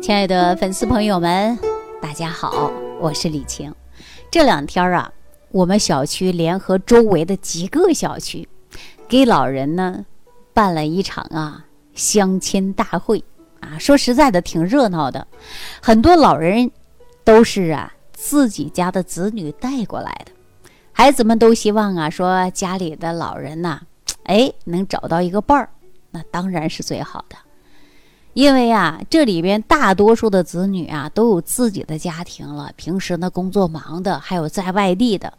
亲爱的粉丝朋友们，大家好，我是李晴。这两天啊，我们小区联合周围的几个小区，给老人呢办了一场啊相亲大会啊。说实在的，挺热闹的。很多老人都是啊自己家的子女带过来的，孩子们都希望啊说家里的老人呐，哎能找到一个伴儿，那当然是最好的。因为啊，这里边大多数的子女啊都有自己的家庭了，平时呢工作忙的，还有在外地的，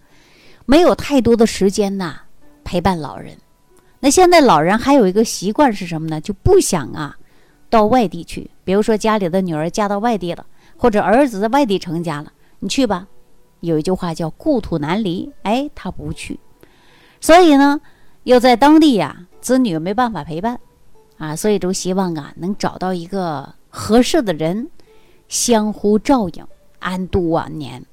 没有太多的时间呐陪伴老人。那现在老人还有一个习惯是什么呢？就不想啊到外地去。比如说家里的女儿嫁到外地了，或者儿子在外地成家了，你去吧。有一句话叫“故土难离”，哎，他不去。所以呢，又在当地呀，子女没办法陪伴。啊，所以都希望啊，能找到一个合适的人，相互照应，安度晚年。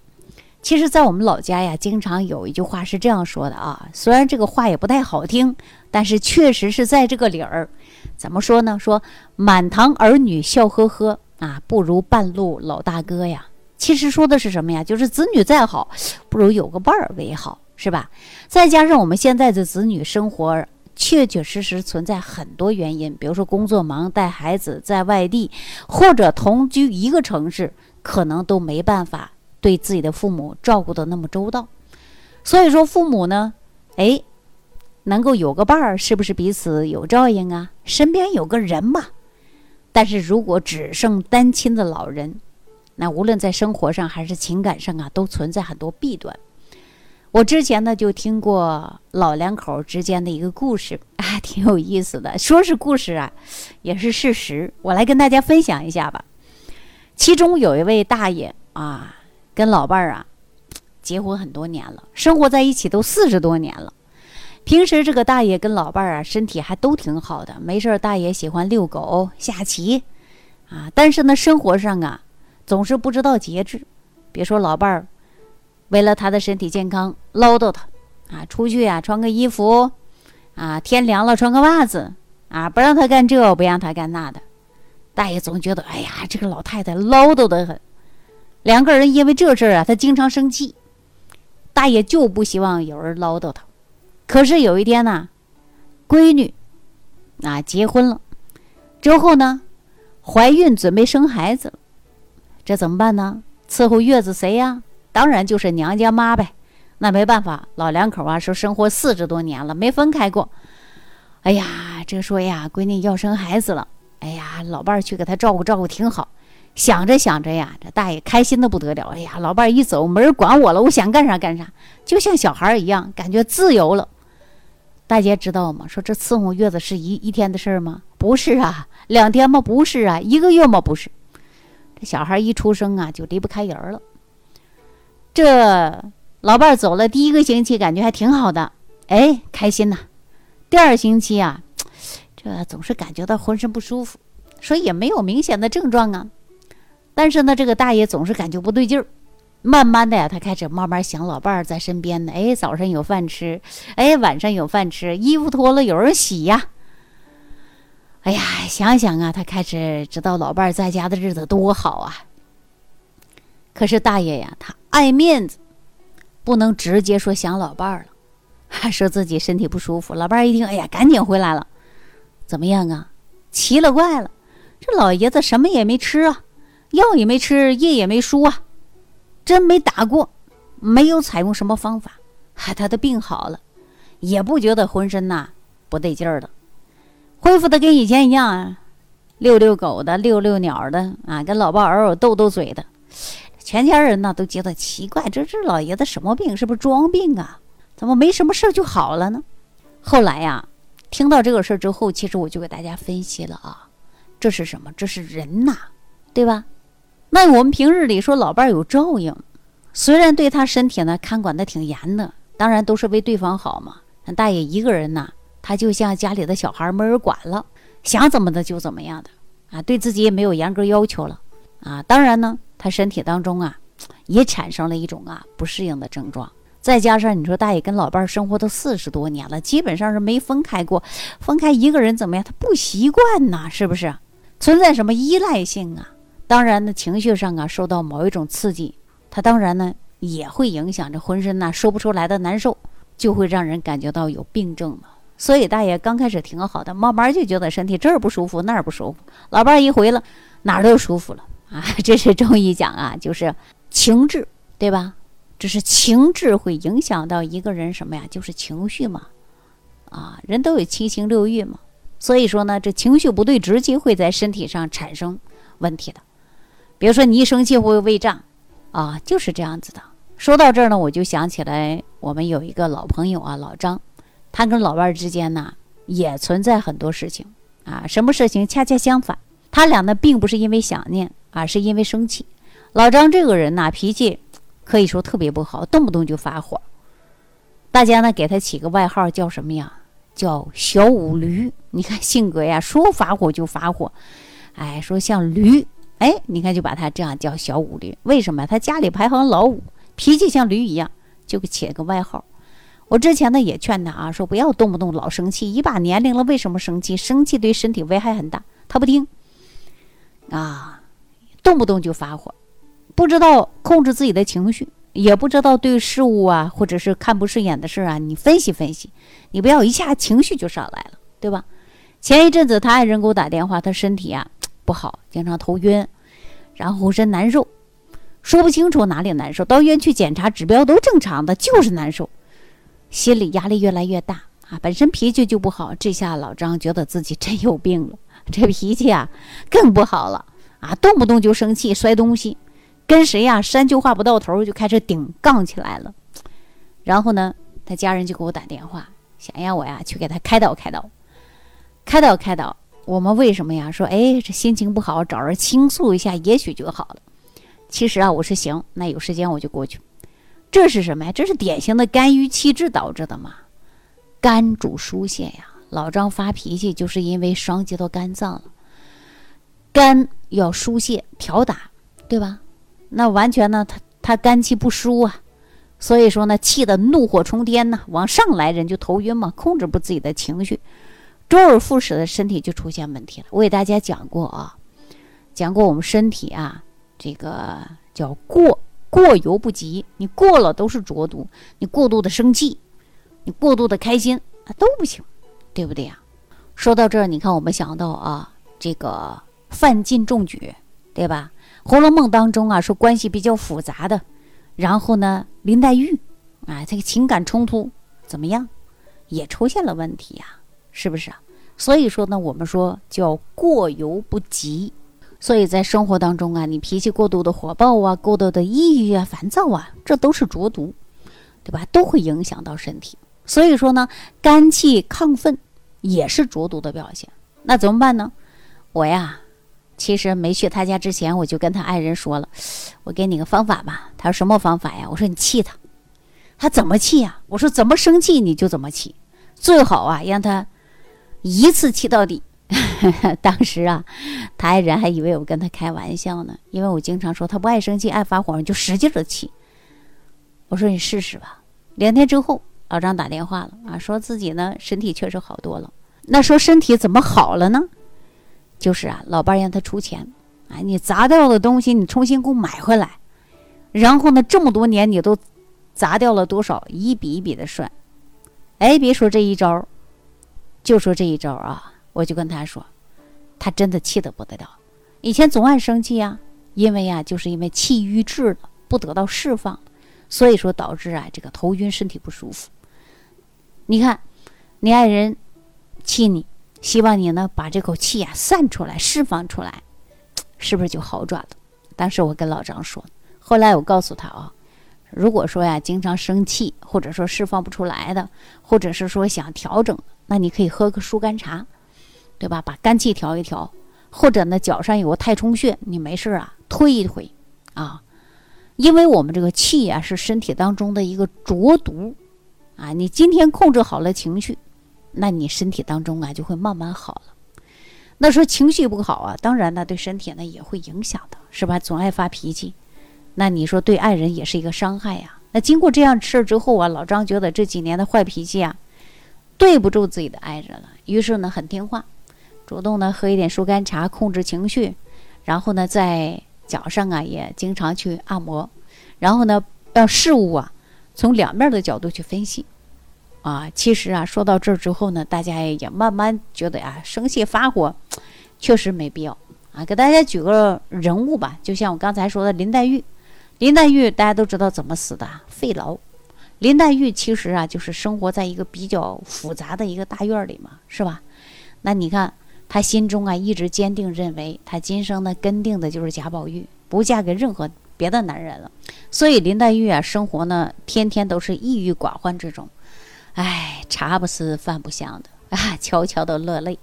其实，在我们老家呀，经常有一句话是这样说的啊，虽然这个话也不太好听，但是确实是在这个理儿。怎么说呢？说满堂儿女笑呵呵啊，不如半路老大哥呀。其实说的是什么呀？就是子女再好，不如有个伴儿为好，是吧？再加上我们现在的子女生活。确确实实存在很多原因，比如说工作忙、带孩子在外地，或者同居一个城市，可能都没办法对自己的父母照顾的那么周到。所以说，父母呢，哎，能够有个伴儿，是不是彼此有照应啊？身边有个人嘛。但是如果只剩单亲的老人，那无论在生活上还是情感上啊，都存在很多弊端。我之前呢就听过老两口之间的一个故事 啊，挺有意思的。说是故事啊，也是事实。我来跟大家分享一下吧。其中有一位大爷啊，跟老伴儿啊结婚很多年了，生活在一起都四十多年了。平时这个大爷跟老伴儿啊身体还都挺好的，没事儿大爷喜欢遛狗、下棋啊。但是呢，生活上啊总是不知道节制。别说老伴儿。为了他的身体健康，唠叨他，啊，出去啊穿个衣服，啊，天凉了穿个袜子，啊，不让他干这，不让他干那的。大爷总觉得，哎呀，这个老太太唠叨的很。两个人因为这事儿啊，他经常生气。大爷就不希望有人唠叨他。可是有一天呢，闺女，啊，结婚了，之后呢，怀孕准备生孩子了，这怎么办呢？伺候月子谁呀？当然就是娘家妈呗，那没办法，老两口啊说生活四十多年了没分开过。哎呀，这说呀，闺女要生孩子了，哎呀，老伴儿去给她照顾照顾挺好。想着想着呀，这大爷开心的不得了。哎呀，老伴儿一走，没人管我了，我想干啥干啥，就像小孩儿一样，感觉自由了。大家知道吗？说这伺候月子是一一天的事儿吗？不是啊，两天吗？不是啊，一个月吗？不是。这小孩一出生啊，就离不开人了。这老伴儿走了，第一个星期感觉还挺好的，哎，开心呐。第二星期啊，这总是感觉到浑身不舒服，说也没有明显的症状啊。但是呢，这个大爷总是感觉不对劲儿。慢慢的呀，他开始慢慢想老伴儿在身边呢。哎，早上有饭吃，哎，晚上有饭吃，衣服脱了有人洗呀。哎呀，想想啊，他开始知道老伴儿在家的日子多好啊。可是大爷呀，他。爱面子，不能直接说想老伴儿了，还 说自己身体不舒服。老伴儿一听，哎呀，赶紧回来了。怎么样啊？奇了怪了，这老爷子什么也没吃啊，药也没吃，夜也没输啊，针没打过，没有采用什么方法，他的病好了，也不觉得浑身呐不得劲儿了，恢复的跟以前一样啊，遛遛狗的，遛遛鸟的啊，跟老伴儿偶尔斗斗嘴的。全家人呢都觉得奇怪，这这老爷子什么病？是不是装病啊？怎么没什么事就好了呢？后来呀，听到这个事儿之后，其实我就给大家分析了啊，这是什么？这是人呐，对吧？那我们平日里说老伴儿有照应，虽然对他身体呢看管的挺严的，当然都是为对方好嘛。大爷一个人呢，他就像家里的小孩，没人管了，想怎么的就怎么样的啊，对自己也没有严格要求了啊。当然呢。他身体当中啊，也产生了一种啊不适应的症状，再加上你说大爷跟老伴儿生活都四十多年了，基本上是没分开过，分开一个人怎么样？他不习惯呐，是不是？存在什么依赖性啊？当然呢，情绪上啊受到某一种刺激，他当然呢也会影响着浑身呐说不出来的难受，就会让人感觉到有病症了。所以大爷刚开始挺好的，慢慢就觉得身体这儿不舒服那儿不舒服，老伴儿一回了哪儿都舒服了啊！这是中医讲啊，就是情志，对吧？这是情志会影响到一个人什么呀？就是情绪嘛，啊，人都有七情六欲嘛。所以说呢，这情绪不对，直接会在身体上产生问题的。比如说你一生气会胃胀，啊，就是这样子的。说到这儿呢，我就想起来我们有一个老朋友啊，老张。他跟老伴儿之间呢，也存在很多事情啊。什么事情？恰恰相反，他俩呢，并不是因为想念，啊是因为生气。老张这个人呢，脾气可以说特别不好，动不动就发火。大家呢，给他起个外号叫什么呀？叫小五驴。你看性格呀，说发火就发火。哎，说像驴，哎，你看就把他这样叫小五驴。为什么？他家里排行老五，脾气像驴一样，就给起了个外号。我之前呢也劝他啊，说不要动不动老生气，一把年龄了，为什么生气？生气对身体危害很大。他不听，啊，动不动就发火，不知道控制自己的情绪，也不知道对事物啊，或者是看不顺眼的事啊，你分析分析，你不要一下情绪就上来了，对吧？前一阵子他爱人给我打电话，他身体啊不好，经常头晕，然后浑身难受，说不清楚哪里难受，到医院去检查，指标都正常的，就是难受。心理压力越来越大啊，本身脾气就不好，这下老张觉得自己真有病了，这脾气啊更不好了啊，动不动就生气摔东西，跟谁呀三句话不到头就开始顶杠起来了。然后呢，他家人就给我打电话，想让我呀去给他开导开导，开导开导。我们为什么呀？说哎，这心情不好，找人倾诉一下，也许就好了。其实啊，我是行，那有时间我就过去。这是什么呀？这是典型的肝郁气滞导致的嘛？肝主疏泄呀。老张发脾气就是因为伤及到肝脏了，肝要疏泄调打，对吧？那完全呢，他他肝气不疏啊，所以说呢，气的怒火冲天呢，往上来人就头晕嘛，控制不自己的情绪，周而复始的身体就出现问题了。我给大家讲过啊，讲过我们身体啊，这个叫过。过犹不及，你过了都是浊毒。你过度的生气，你过度的开心啊都不行，对不对呀？说到这儿，你看我们想到啊，这个范进中举，对吧？《红楼梦》当中啊，说关系比较复杂的，然后呢，林黛玉啊，这个情感冲突怎么样，也出现了问题呀，是不是啊？所以说呢，我们说叫过犹不及。所以在生活当中啊，你脾气过度的火爆啊，过度的抑郁啊、烦躁啊，这都是浊毒，对吧？都会影响到身体。所以说呢，肝气亢奋也是浊毒的表现。那怎么办呢？我呀，其实没去他家之前，我就跟他爱人说了，我给你个方法吧。他说什么方法呀？我说你气他，他怎么气呀？我说怎么生气你就怎么气，最好啊让他一次气到底。当时啊，他爱人还以为我跟他开玩笑呢，因为我经常说他不爱生气、爱发火，就使劲的气。我说你试试吧。两天之后，老张打电话了啊，说自己呢身体确实好多了。那说身体怎么好了呢？就是啊，老伴让他出钱，啊，你砸掉的东西你重新给我买回来。然后呢，这么多年你都砸掉了多少？一笔一笔的算。哎，别说这一招，就说这一招啊。我就跟他说，他真的气得不得了。以前总爱生气呀，因为呀，就是因为气郁滞了，不得到释放，所以说导致啊这个头晕，身体不舒服。你看，你爱人气你，希望你呢把这口气啊散出来，释放出来，是不是就好转了？当时我跟老张说，后来我告诉他啊，如果说呀经常生气，或者说释放不出来的，或者是说想调整，那你可以喝个疏肝茶。对吧？把肝气调一调，或者呢，脚上有个太冲穴，你没事啊，推一推，啊，因为我们这个气啊是身体当中的一个浊毒，啊，你今天控制好了情绪，那你身体当中啊就会慢慢好了。那说情绪不好啊，当然呢对身体呢也会影响的，是吧？总爱发脾气，那你说对爱人也是一个伤害呀。那经过这样事儿之后啊，老张觉得这几年的坏脾气啊，对不住自己的爱人了，于是呢很听话。主动呢喝一点疏肝茶，控制情绪，然后呢，在脚上啊也经常去按摩，然后呢，让事物啊从两面的角度去分析。啊，其实啊，说到这儿之后呢，大家也慢慢觉得啊，生气发火确实没必要啊。给大家举个人物吧，就像我刚才说的林黛玉。林黛玉大家都知道怎么死的，肺痨。林黛玉其实啊，就是生活在一个比较复杂的一个大院里嘛，是吧？那你看她心中啊，一直坚定认为她今生呢跟定的就是贾宝玉，不嫁给任何别的男人了。所以林黛玉啊，生活呢天天都是抑郁寡欢之中。哎，茶不思饭不香的 啊，悄悄的落泪，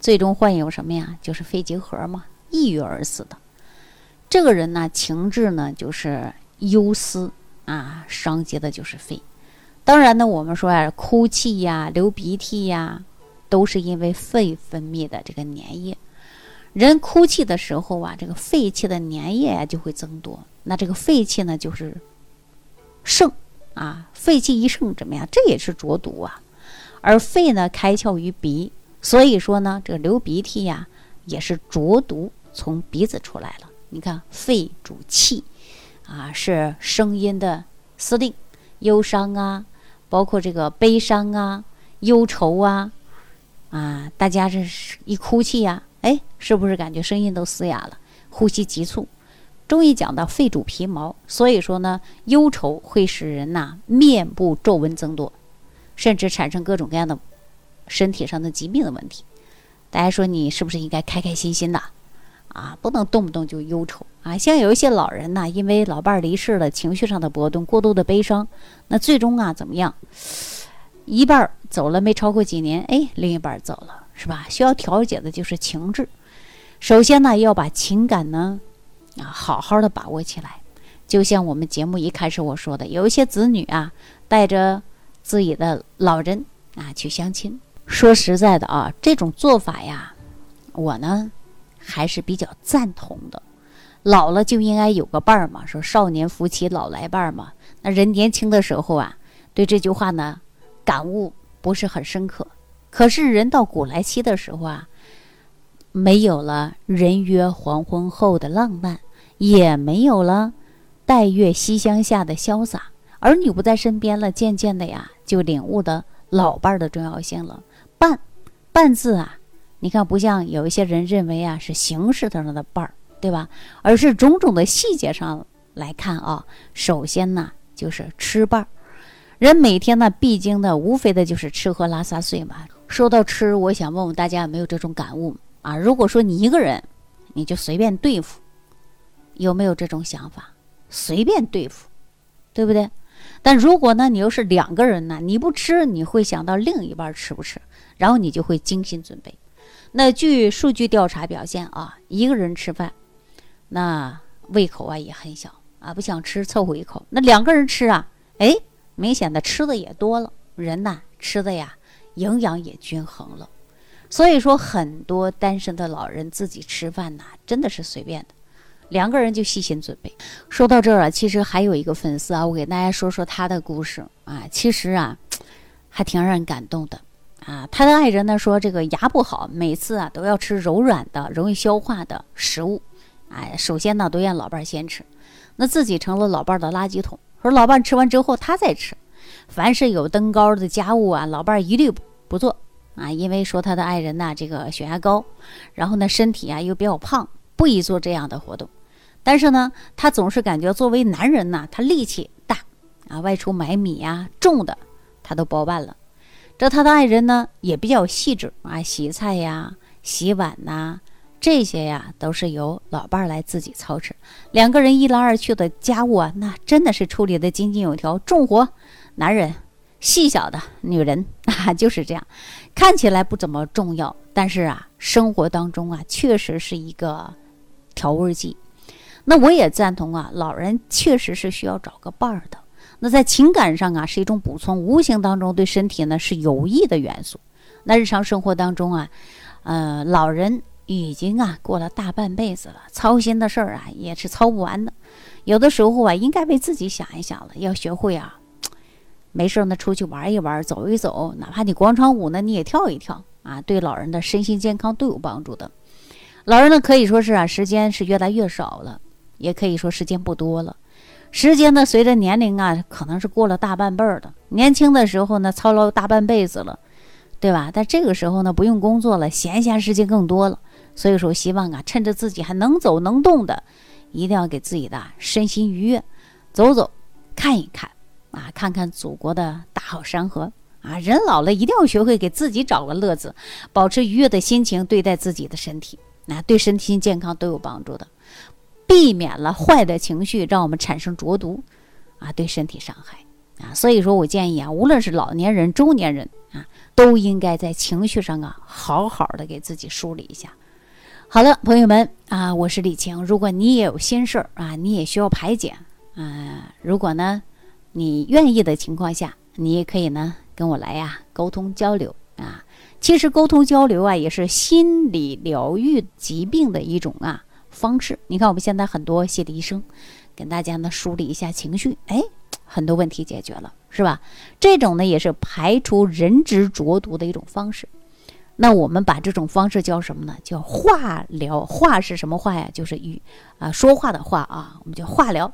最终患有什么呀？就是肺结核嘛，抑郁而死的。这个人呢，情志呢就是忧思啊，伤及的就是肺。当然呢，我们说啊，哭泣呀、流鼻涕呀，都是因为肺分泌的这个粘液。人哭泣的时候啊，这个肺气的粘液啊就会增多，那这个肺气呢就是盛。啊，肺气一盛怎么样？这也是浊毒啊。而肺呢，开窍于鼻，所以说呢，这个流鼻涕呀，也是浊毒从鼻子出来了。你看，肺主气，啊，是声音的司令。忧伤啊，包括这个悲伤啊、忧愁啊，啊，大家这是一哭泣呀，哎，是不是感觉声音都嘶哑了，呼吸急促？中医讲到肺主皮毛，所以说呢，忧愁会使人呐面部皱纹增多，甚至产生各种各样的身体上的疾病的问题。大家说你是不是应该开开心心的啊？不能动不动就忧愁啊！像有一些老人呐，因为老伴儿离世了，情绪上的波动，过度的悲伤，那最终啊怎么样？一半儿走了没超过几年，哎，另一半儿走了，是吧？需要调节的就是情志。首先呢，要把情感呢。啊，好好的把握起来，就像我们节目一开始我说的，有一些子女啊，带着自己的老人啊去相亲。说实在的啊，这种做法呀，我呢还是比较赞同的。老了就应该有个伴儿嘛，说少年夫妻老来伴儿嘛。那人年轻的时候啊，对这句话呢感悟不是很深刻。可是人到古来稀的时候啊，没有了人约黄昏后的浪漫。也没有了待月西厢下的潇洒，儿女不在身边了，渐渐的呀，就领悟的老伴儿的重要性了。伴，伴字啊，你看不像有一些人认为啊是形式上的伴儿，对吧？而是种种的细节上来看啊。首先呢，就是吃伴儿，人每天呢必经的无非的就是吃喝拉撒睡嘛。说到吃，我想问问大家有没有这种感悟啊？如果说你一个人，你就随便对付。有没有这种想法？随便对付，对不对？但如果呢，你又是两个人呢？你不吃，你会想到另一半吃不吃，然后你就会精心准备。那据数据调查表现啊，一个人吃饭，那胃口啊也很小啊，不想吃凑合一口。那两个人吃啊，哎，明显的吃的也多了，人呐吃的呀营养也均衡了。所以说，很多单身的老人自己吃饭呐，真的是随便的。两个人就细心准备。说到这儿啊，其实还有一个粉丝啊，我给大家说说他的故事啊。其实啊，还挺让人感动的啊。他的爱人呢说，这个牙不好，每次啊都要吃柔软的、容易消化的食物。哎，首先呢都让老伴儿先吃，那自己成了老伴儿的垃圾桶。说老伴吃完之后他再吃，凡是有登高的家务啊，老伴儿一律不做啊，因为说他的爱人呐这个血压高，然后呢身体啊又比较胖，不宜做这样的活动。但是呢，他总是感觉作为男人呢，他力气大啊，外出买米呀，重的他都包办了。这他的爱人呢也比较细致啊，洗菜呀、洗碗呐，这些呀都是由老伴儿来自己操持。两个人一来二去的家务啊，那真的是处理的井井有条。重活男人，细小的女人啊，就是这样。看起来不怎么重要，但是啊，生活当中啊，确实是一个调味剂。那我也赞同啊，老人确实是需要找个伴儿的。那在情感上啊，是一种补充，无形当中对身体呢是有益的元素。那日常生活当中啊，呃，老人已经啊过了大半辈子了，操心的事儿啊也是操不完的。有的时候啊，应该为自己想一想了，要学会啊，没事呢出去玩一玩，走一走，哪怕你广场舞呢你也跳一跳啊，对老人的身心健康都有帮助的。老人呢可以说是啊，时间是越来越少了，也可以说时间不多了。时间呢，随着年龄啊，可能是过了大半辈儿的。年轻的时候呢，操劳大半辈子了，对吧？但这个时候呢，不用工作了，闲暇时间更多了。所以说，希望啊，趁着自己还能走能动的，一定要给自己的身心愉悦，走走，看一看啊，看看祖国的大好山河啊。人老了，一定要学会给自己找个乐子，保持愉悦的心情对待自己的身体，那对身心健康都有帮助的。避免了坏的情绪让我们产生浊毒，啊，对身体伤害啊，所以说我建议啊，无论是老年人、中年人啊，都应该在情绪上啊，好好的给自己梳理一下。好了，朋友们啊，我是李晴，如果你也有心事儿啊，你也需要排解啊，如果呢，你愿意的情况下，你也可以呢跟我来呀沟通交流啊。其实沟通交流啊，也是心理疗愈疾病的一种啊。方式，你看我们现在很多心理医生，跟大家呢梳理一下情绪，哎，很多问题解决了，是吧？这种呢也是排除人之浊毒的一种方式。那我们把这种方式叫什么呢？叫化疗。化是什么话呀？就是语啊，说话的话啊，我们叫化疗。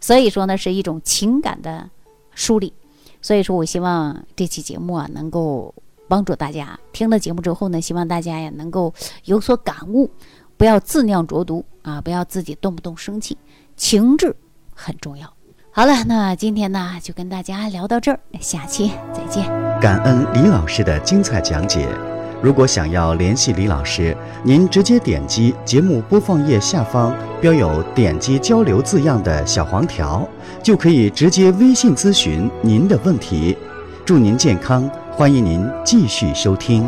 所以说呢，是一种情感的梳理。所以说我希望这期节目啊，能够帮助大家听了节目之后呢，希望大家呀能够有所感悟。不要自酿浊毒啊！不要自己动不动生气，情志很重要。好了，那今天呢就跟大家聊到这儿，下期再见。感恩李老师的精彩讲解。如果想要联系李老师，您直接点击节目播放页下方标有“点击交流”字样的小黄条，就可以直接微信咨询您的问题。祝您健康，欢迎您继续收听。